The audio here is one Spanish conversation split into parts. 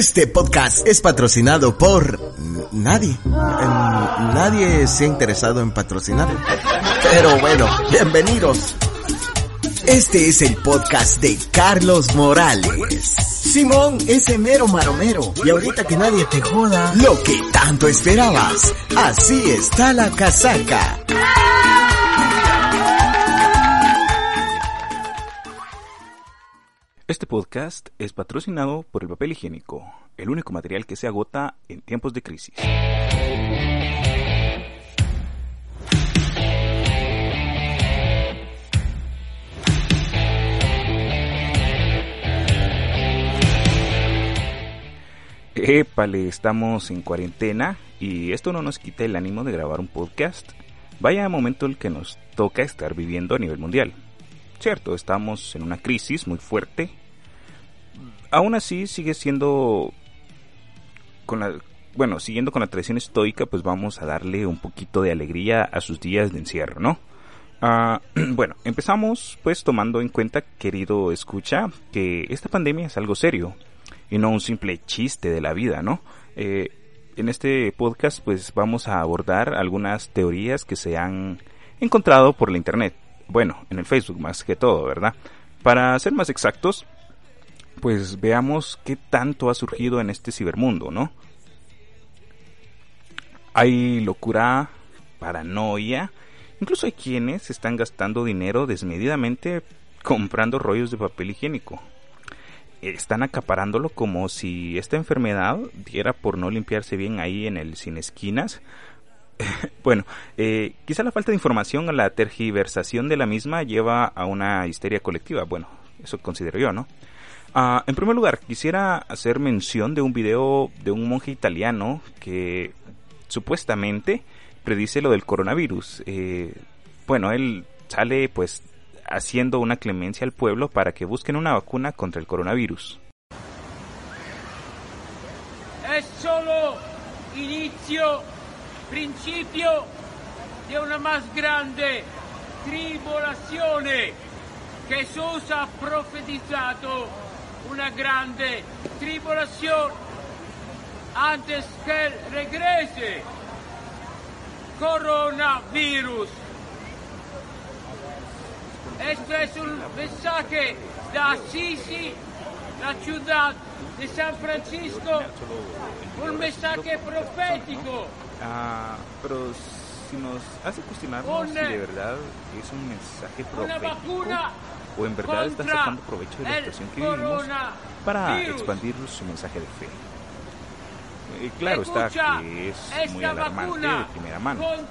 Este podcast es patrocinado por nadie. Nadie se ha interesado en patrocinarlo. Pero bueno, bienvenidos. Este es el podcast de Carlos Morales. Simón, ese mero maromero. Y ahorita que nadie te joda. Lo que tanto esperabas. Así está la casaca. Este podcast es patrocinado por el papel higiénico, el único material que se agota en tiempos de crisis. Épale, estamos en cuarentena y esto no nos quita el ánimo de grabar un podcast. Vaya momento el que nos toca estar viviendo a nivel mundial. Cierto, estamos en una crisis muy fuerte. Aún así sigue siendo con la bueno, siguiendo con la tradición estoica, pues vamos a darle un poquito de alegría a sus días de encierro, ¿no? Ah, bueno, empezamos pues tomando en cuenta, querido escucha, que esta pandemia es algo serio y no un simple chiste de la vida, ¿no? Eh, en este podcast pues vamos a abordar algunas teorías que se han encontrado por la internet, bueno, en el Facebook más que todo, ¿verdad? Para ser más exactos, pues veamos qué tanto ha surgido en este cibermundo, ¿no? Hay locura, paranoia, incluso hay quienes están gastando dinero desmedidamente comprando rollos de papel higiénico. Están acaparándolo como si esta enfermedad diera por no limpiarse bien ahí en el sin esquinas. bueno, eh, quizá la falta de información o la tergiversación de la misma lleva a una histeria colectiva. Bueno, eso considero yo, ¿no? Ah, en primer lugar, quisiera hacer mención de un video de un monje italiano que supuestamente predice lo del coronavirus. Eh, bueno, él sale pues haciendo una clemencia al pueblo para que busquen una vacuna contra el coronavirus. Es solo inicio, principio de una más grande tribolazione. Jesús ha profetizado una grande tribulación antes que regrese. Coronavirus. Esto es un mensaje de Assisi, la ciudad de San Francisco, un mensaje profético. Ah, pero si nos hace cuestionarnos si de verdad es un mensaje Una profético vacuna o en verdad está contra sacando provecho de la situación que vivimos para expandir su mensaje de fe. Eh, claro está que es muy alarmante de primera mano. En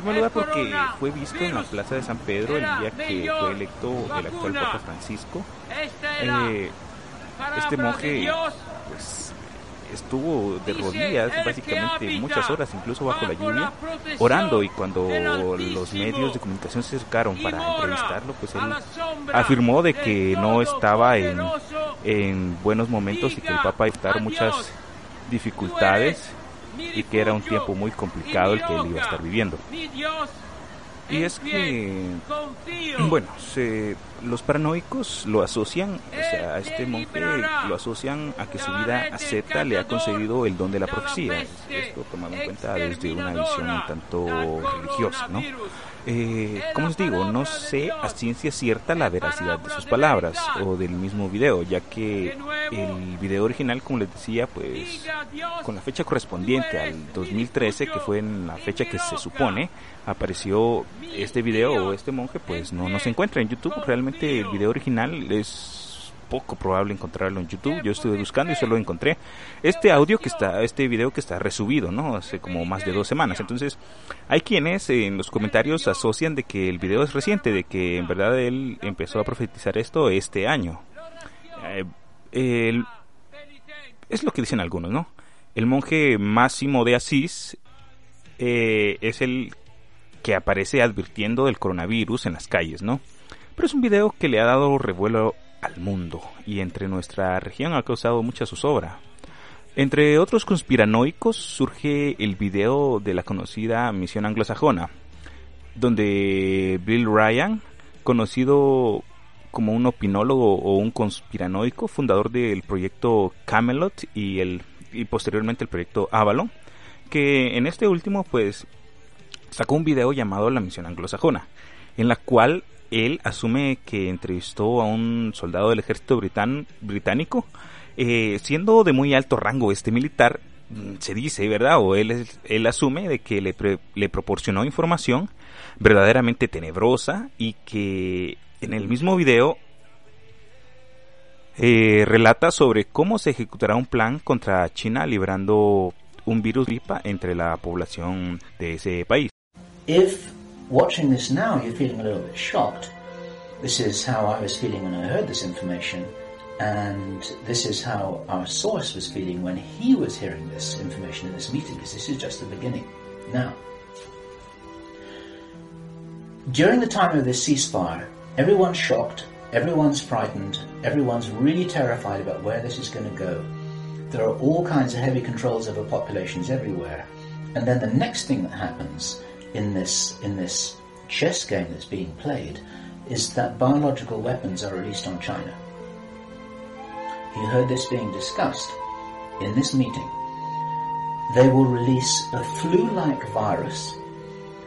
primer lugar porque fue visto en la plaza de San Pedro el día que fue electo el actual. Papa Francisco. Eh, este de monje pues estuvo de rodillas básicamente muchas horas incluso bajo la lluvia orando. Y cuando los medios de comunicación se acercaron para entrevistarlo pues él afirmó de que no estaba en, en buenos momentos y que el Papa estar a muchas dificultades y que era un tiempo muy complicado el que él iba a estar viviendo. Y es que. Bueno, se, los paranoicos lo asocian, o sea, a este monje lo asocian a que su vida asceta le ha concedido el don de la profecía. Esto tomado en cuenta desde una visión un tanto religiosa, ¿no? Eh, como les digo, no sé a ciencia cierta la veracidad de sus palabras o del mismo video, ya que el video original, como les decía, pues con la fecha correspondiente al 2013, que fue en la fecha que se supone apareció este video o este monje, pues no, no se encuentra en YouTube. Realmente el video original es poco probable encontrarlo en YouTube. Yo estuve buscando y solo encontré este audio que está, este video que está resubido, ¿no? Hace como más de dos semanas. Entonces, hay quienes en los comentarios asocian de que el video es reciente, de que en verdad él empezó a profetizar esto este año. Eh, el- es lo que dicen algunos, ¿no? El monje Máximo de Asís eh, es el que aparece advirtiendo del coronavirus en las calles, ¿no? Pero es un video que le ha dado revuelo al mundo y entre nuestra región ha causado mucha zozobra. Entre otros conspiranoicos surge el video de la conocida misión anglosajona, donde Bill Ryan, conocido como un opinólogo o un conspiranoico, fundador del proyecto Camelot y el y posteriormente el proyecto Avalon, que en este último pues sacó un video llamado La misión anglosajona, en la cual él asume que entrevistó a un soldado del ejército británico, eh, siendo de muy alto rango este militar, mm, se dice, ¿verdad? O él, asume de que le, le proporcionó información verdaderamente tenebrosa y que en el mismo video eh, relata sobre cómo se ejecutará un plan contra China librando un virus gripa entre la población de ese país. Watching this now you're feeling a little bit shocked, this is how I was feeling when I heard this information, and this is how our source was feeling when he was hearing this information in this meeting, because this is just the beginning. Now, during the time of this ceasefire, everyone's shocked, everyone's frightened, everyone's really terrified about where this is going to go. There are all kinds of heavy controls over populations everywhere. And then the next thing that happens in this, in this chess game that's being played is that biological weapons are released on China. You heard this being discussed in this meeting. They will release a flu-like virus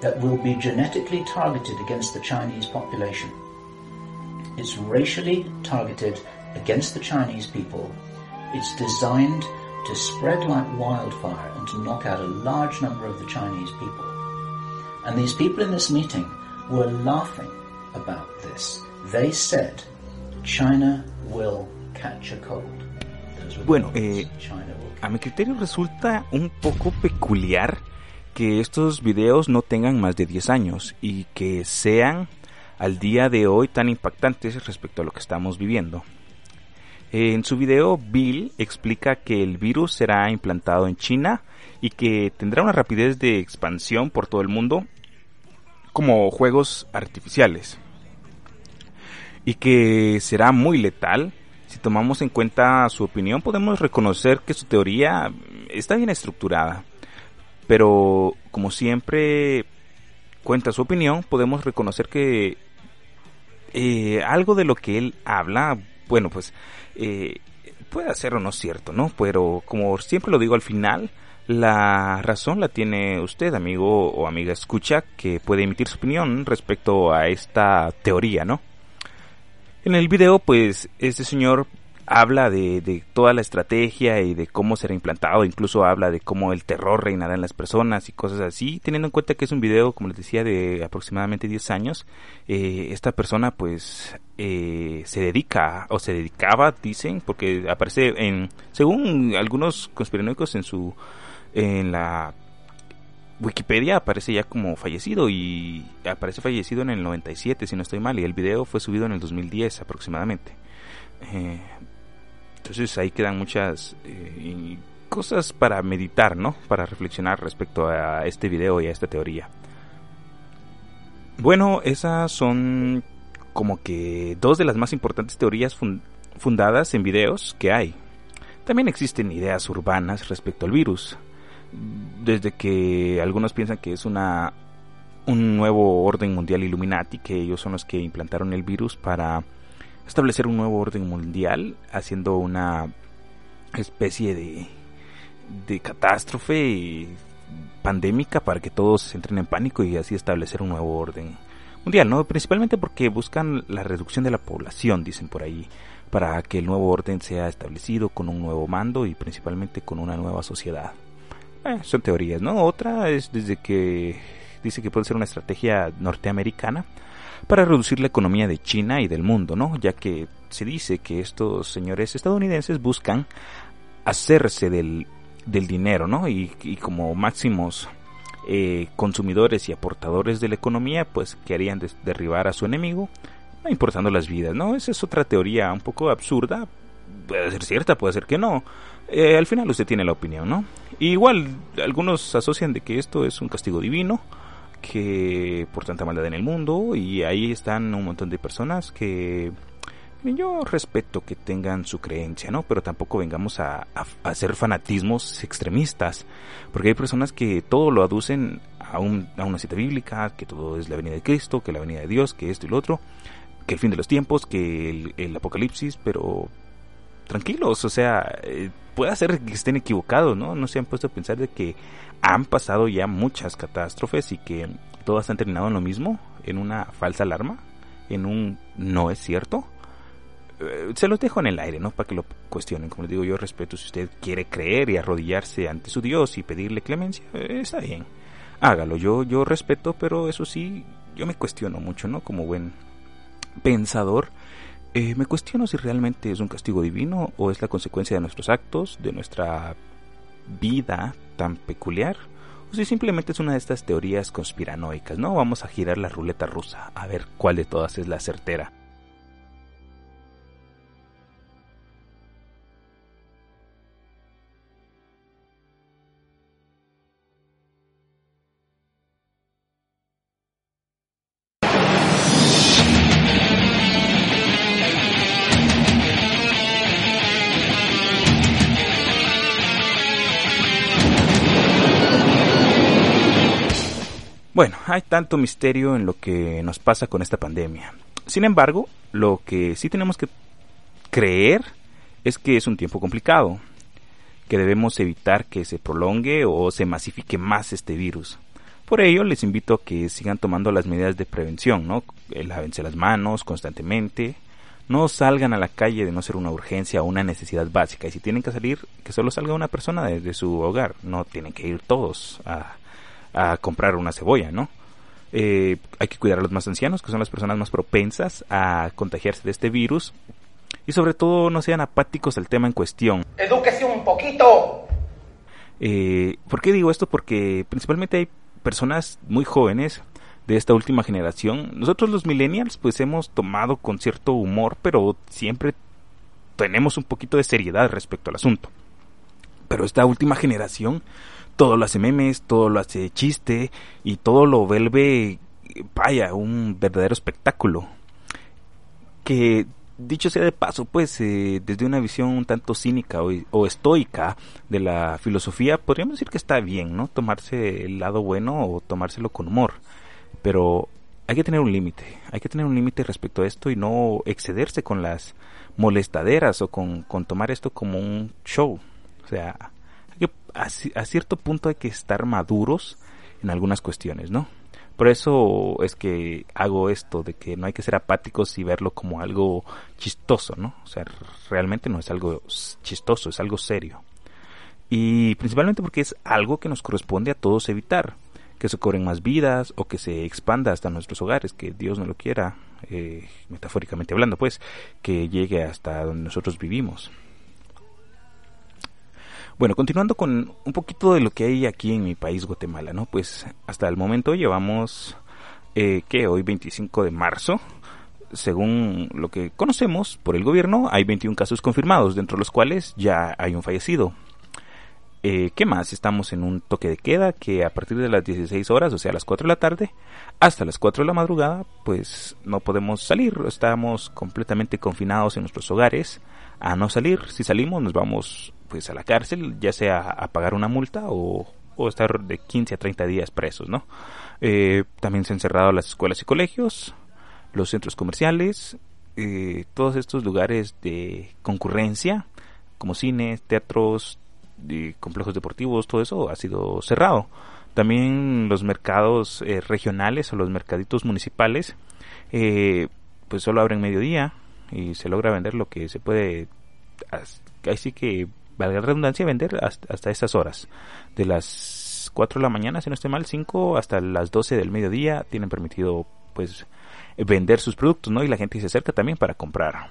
that will be genetically targeted against the Chinese population. It's racially targeted against the Chinese people. It's designed to spread like wildfire and to knock out a large number of the Chinese people. And these people in this meeting were laughing about this. They said, China will catch a cold. Bueno, eh, a mi criterio resulta un poco peculiar que estos videos no tengan más de 10 años y que sean al día de hoy tan impactantes respecto a lo que estamos viviendo. En su video, Bill explica que el virus será implantado en China y que tendrá una rapidez de expansión por todo el mundo como juegos artificiales. Y que será muy letal. Si tomamos en cuenta su opinión, podemos reconocer que su teoría está bien estructurada. Pero como siempre cuenta su opinión, podemos reconocer que eh, algo de lo que él habla, bueno, pues eh, puede ser o no cierto, ¿no? Pero como siempre lo digo al final, la razón la tiene usted, amigo o amiga escucha, que puede emitir su opinión respecto a esta teoría, ¿no? En el video, pues, este señor habla de, de, toda la estrategia y de cómo será implantado, incluso habla de cómo el terror reinará en las personas y cosas así, teniendo en cuenta que es un video, como les decía, de aproximadamente 10 años, eh, esta persona pues eh, se dedica o se dedicaba, dicen, porque aparece en, según algunos conspiranoicos en su, en la Wikipedia aparece ya como fallecido y aparece fallecido en el 97 si no estoy mal y el video fue subido en el 2010 aproximadamente. Eh, entonces ahí quedan muchas eh, cosas para meditar, ¿no? Para reflexionar respecto a este video y a esta teoría. Bueno, esas son como que dos de las más importantes teorías fundadas en videos que hay. También existen ideas urbanas respecto al virus. Desde que algunos piensan que es una un nuevo orden mundial Illuminati, que ellos son los que implantaron el virus para establecer un nuevo orden mundial, haciendo una especie de, de catástrofe pandémica para que todos entren en pánico y así establecer un nuevo orden mundial, ¿no? Principalmente porque buscan la reducción de la población, dicen por ahí, para que el nuevo orden sea establecido con un nuevo mando y principalmente con una nueva sociedad. Eh, son teorías, ¿no? Otra es desde que dice que puede ser una estrategia norteamericana para reducir la economía de China y del mundo, ¿no? Ya que se dice que estos señores estadounidenses buscan hacerse del, del dinero, ¿no? Y, como máximos eh, consumidores y aportadores de la economía, pues que harían derribar a su enemigo, no importando las vidas, ¿no? Esa es otra teoría un poco absurda, puede ser cierta, puede ser que no. Eh, al final usted tiene la opinión, ¿no? igual algunos asocian de que esto es un castigo divino, que por tanta maldad en el mundo y ahí están un montón de personas que yo respeto que tengan su creencia, ¿no? Pero tampoco vengamos a, hacer fanatismos extremistas, porque hay personas que todo lo aducen a, un, a una cita bíblica, que todo es la venida de Cristo, que la venida de Dios, que esto y lo otro. que el fin de los tiempos, que el, el apocalipsis, pero tranquilos, o sea, eh, puede ser que estén equivocados, ¿no? No se han puesto a pensar de que han pasado ya muchas catástrofes y que todas han terminado en lo mismo, en una falsa alarma, en un no es cierto. Eh, se los dejo en el aire, ¿no? Para que lo cuestionen. Como les digo, yo respeto si usted quiere creer y arrodillarse ante su Dios y pedirle clemencia, eh, está bien. Hágalo, yo, yo respeto, pero eso sí, yo me cuestiono mucho, ¿no? Como buen pensador, eh, me cuestiono si realmente es un castigo divino o es la consecuencia de nuestros actos, de nuestra vida tan peculiar, o si simplemente es una de estas teorías conspiranoicas, ¿no? Vamos a girar la ruleta rusa, a ver cuál de todas es la certera. Bueno, hay tanto misterio en lo que nos pasa con esta pandemia. Sin embargo, lo que sí tenemos que creer es que es un tiempo complicado, que debemos evitar que se prolongue o se masifique más este virus. Por ello, les invito a que sigan tomando las medidas de prevención, ¿no? Eh, lávense las manos constantemente, no salgan a la calle de no ser una urgencia o una necesidad básica. Y si tienen que salir, que solo salga una persona desde su hogar. No tienen que ir todos a, a comprar una cebolla, ¿no? Eh, hay que cuidar a los más ancianos, que son las personas más propensas a contagiarse de este virus. Y sobre todo no sean apáticos al tema en cuestión. Edúquese un poquito. Eh, ¿Por qué digo esto? Porque principalmente hay personas muy jóvenes de esta última generación. Nosotros los millennials pues hemos tomado con cierto humor, pero siempre tenemos un poquito de seriedad respecto al asunto. Pero esta última generación todo lo hace memes, todo lo hace chiste y todo lo vuelve, vaya, un verdadero espectáculo. Que dicho sea de paso, pues eh, desde una visión un tanto cínica o, estoica de la filosofía, podríamos decir que está bien, ¿no? Tomarse el lado bueno o tomárselo con humor. Pero hay que tener un límite, hay que tener un límite respecto a esto y no excederse con las molestaderas o con tomar esto como un show. O sea, a, a, cierto punto hay que estar maduros en algunas cuestiones, ¿no? Por eso es que hago esto, de que no hay que ser apáticos y verlo como algo chistoso, ¿no? O sea, realmente no es algo chistoso, es algo serio. Y principalmente porque es algo que nos corresponde a todos evitar. Que se cobren más vidas o que se expanda hasta nuestros hogares, que Dios no lo quiera, eh, metafóricamente hablando, pues, que llegue hasta donde nosotros vivimos. Bueno, continuando con un poquito de lo que hay aquí en mi país, Guatemala, ¿no? Pues hasta el momento llevamos, eh, que hoy 25 de marzo, según lo que conocemos por el gobierno, hay 21 casos confirmados, dentro de los cuales ya hay un fallecido. Eh, ¿Qué más? Estamos en un toque de queda que a partir de las 16 horas, o sea, a las 4 de la tarde, hasta las 4 de la madrugada, pues no podemos salir, estamos completamente confinados en nuestros hogares a no salir. Si salimos nos vamos pues a la cárcel, ya sea a pagar una multa o, estar de 15 a 30 días presos, ¿no? Eh, también se han cerrado las escuelas y colegios, los centros comerciales, eh, todos estos lugares de concurrencia, como cines, teatros, complejos deportivos, todo eso ha sido cerrado. También los mercados eh, regionales o los mercaditos municipales, eh, pues solo abren mediodía y se logra vender lo que se puede, así que valga la redundancia, vender hasta, hasta esas horas. De las 4 de la mañana, si no esté mal, 5 hasta las 12 del mediodía tienen permitido pues vender sus productos, ¿no? Y la gente se acerca también para comprar.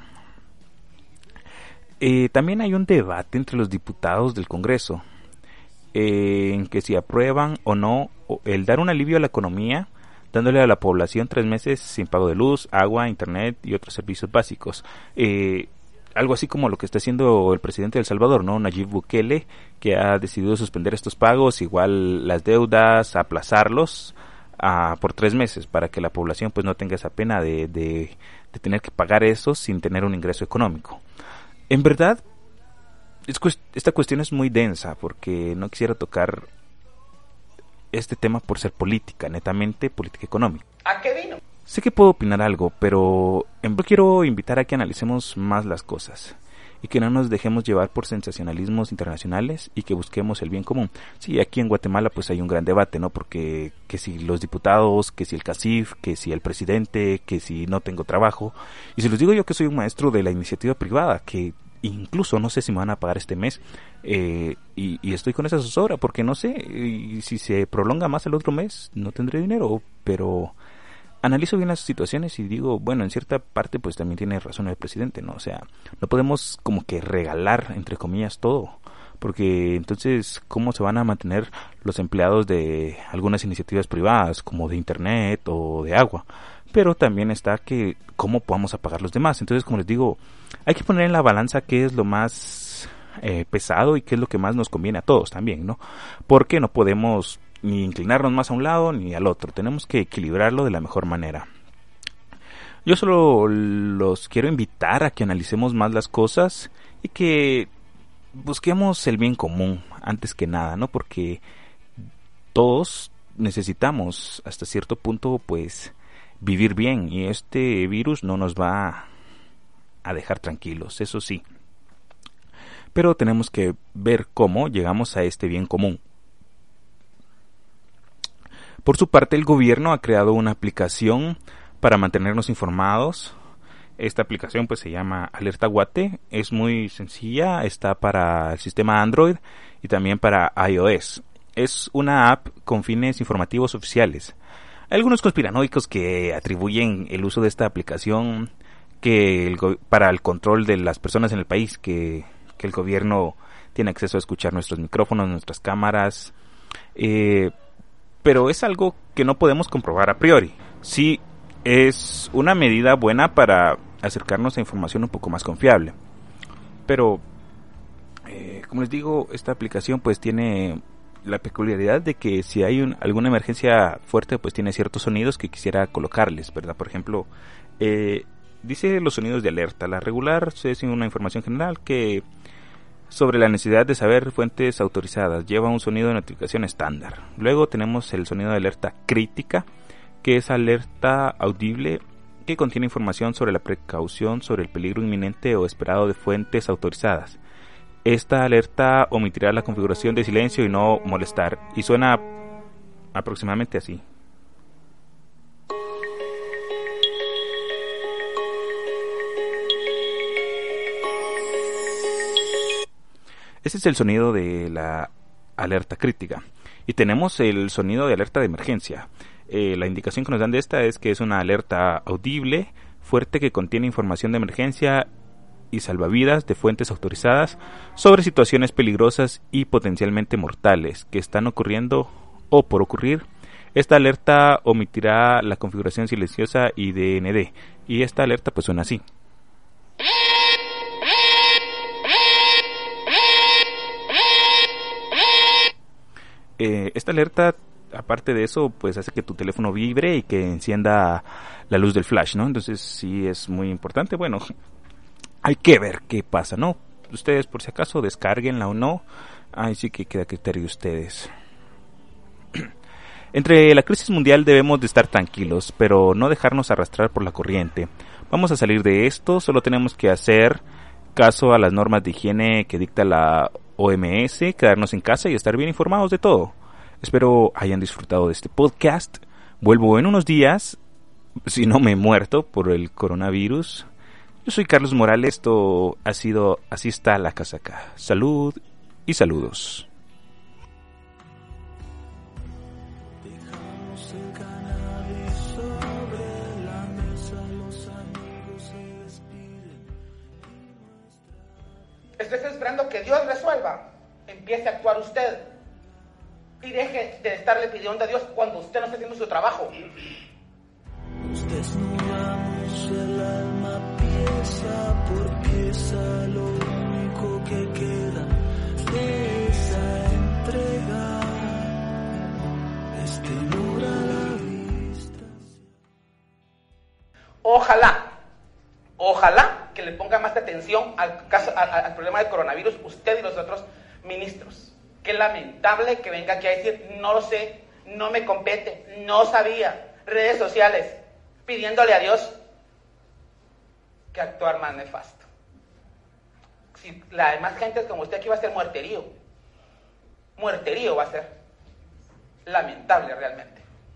Eh, también hay un debate entre los diputados del Congreso eh, en que si aprueban o no el dar un alivio a la economía dándole a la población tres meses sin pago de luz, agua, internet y otros servicios básicos. Eh, algo así como lo que está haciendo el presidente de Salvador, ¿no? Nayib Bukele, que ha decidido suspender estos pagos, igual las deudas, aplazarlos a, por tres meses para que la población pues no tenga esa pena de, de, de tener que pagar eso sin tener un ingreso económico. En verdad, es, esta cuestión es muy densa porque no quisiera tocar este tema por ser política, netamente política económica. ¿A qué vino? Sé que puedo opinar algo, pero en quiero invitar a que analicemos más las cosas y que no nos dejemos llevar por sensacionalismos internacionales y que busquemos el bien común. Sí, aquí en Guatemala pues hay un gran debate, ¿no? Porque que si los diputados, que si el CACIF, que si el presidente, que si no tengo trabajo. Y si les digo yo que soy un maestro de la iniciativa privada, que incluso no sé si me van a pagar este mes eh, y, y, estoy con esa zozobra porque no sé y si se prolonga más el otro mes no tendré dinero pero analizo bien las situaciones y digo, bueno, en cierta parte pues también tiene razón el presidente, ¿no? O sea, no podemos como que regalar, entre comillas, todo. Porque entonces, ¿cómo se van a mantener los empleados de algunas iniciativas privadas, como de Internet o de agua? Pero también está que, ¿cómo podamos apagar los demás? Entonces, como les digo, hay que poner en la balanza qué es lo más eh, pesado y qué es lo que más nos conviene a todos también, ¿no? Porque no podemos ni inclinarnos más a un lado ni al otro. Tenemos que equilibrarlo de la mejor manera. Yo solo los quiero invitar a que analicemos más las cosas y que busquemos el bien común antes que nada, ¿no? Porque todos necesitamos hasta cierto punto pues vivir bien y este virus no nos va a dejar tranquilos, eso sí. Pero tenemos que ver cómo llegamos a este bien común. Por su parte, el gobierno ha creado una aplicación para mantenernos informados. Esta aplicación pues se llama Alerta Guate, es muy sencilla, está para el sistema Android y también para iOS. Es una app con fines informativos oficiales. Hay algunos conspiranoicos que atribuyen el uso de esta aplicación que para el control de las personas en el país, que, el gobierno tiene acceso a escuchar nuestros micrófonos, nuestras cámaras. Eh, pero es algo que no podemos comprobar a priori. Sí es una medida buena para acercarnos a información un poco más confiable. Pero, eh, como les digo, esta aplicación pues tiene la peculiaridad de que si hay alguna emergencia fuerte pues tiene ciertos sonidos que quisiera colocarles, ¿verdad? Por ejemplo, eh, dice los sonidos de alerta. La regular es una información general que sobre la necesidad de saber fuentes autorizadas. Lleva un sonido de notificación estándar. Luego tenemos el sonido de alerta crítica, que es alerta audible que contiene información sobre la precaución sobre el peligro inminente o esperado de fuentes autorizadas. Esta alerta omitirá la configuración de silencio y no molestar y suena aproximadamente así. Ese es el sonido de la alerta crítica. Y tenemos el sonido de alerta de emergencia. Eh, la indicación que nos dan de esta es que es una alerta audible, fuerte, que contiene información de emergencia y salvavidas de fuentes autorizadas sobre situaciones peligrosas y potencialmente mortales que están ocurriendo o por ocurrir. Esta alerta omitirá la configuración silenciosa y DND. Y esta alerta pues suena así. Eh, esta alerta, aparte de eso, pues hace que tu teléfono vibre y que encienda la luz del flash, ¿no? Entonces sí es muy importante. Bueno, hay que ver qué pasa, ¿no? Ustedes por si acaso descarguenla o no. Ahí sí que queda criterio de ustedes. Entre la crisis mundial debemos de estar tranquilos, pero no dejarnos arrastrar por la corriente. Vamos a salir de esto, solo tenemos que hacer caso a las normas de higiene que dicta la OMS, quedarnos en casa y estar bien informados de todo. Espero hayan disfrutado de este podcast. Vuelvo en unos días, si no me he muerto por el coronavirus. Yo soy Carlos Morales, esto ha sido Así está la casaca. Salud y saludos. Dios resuelva. Empiece a actuar usted. Y deje de estarle pidiendo a Dios cuando usted no está haciendo su trabajo. al, al problema del coronavirus, usted y los otros ministros. Qué lamentable que venga aquí a decir, no lo sé, no me compete, no sabía, redes sociales, pidiéndole a Dios que actuar más nefasto. Si la demás gente como usted aquí va a ser muerterío, muerterío va a ser. Lamentable realmente.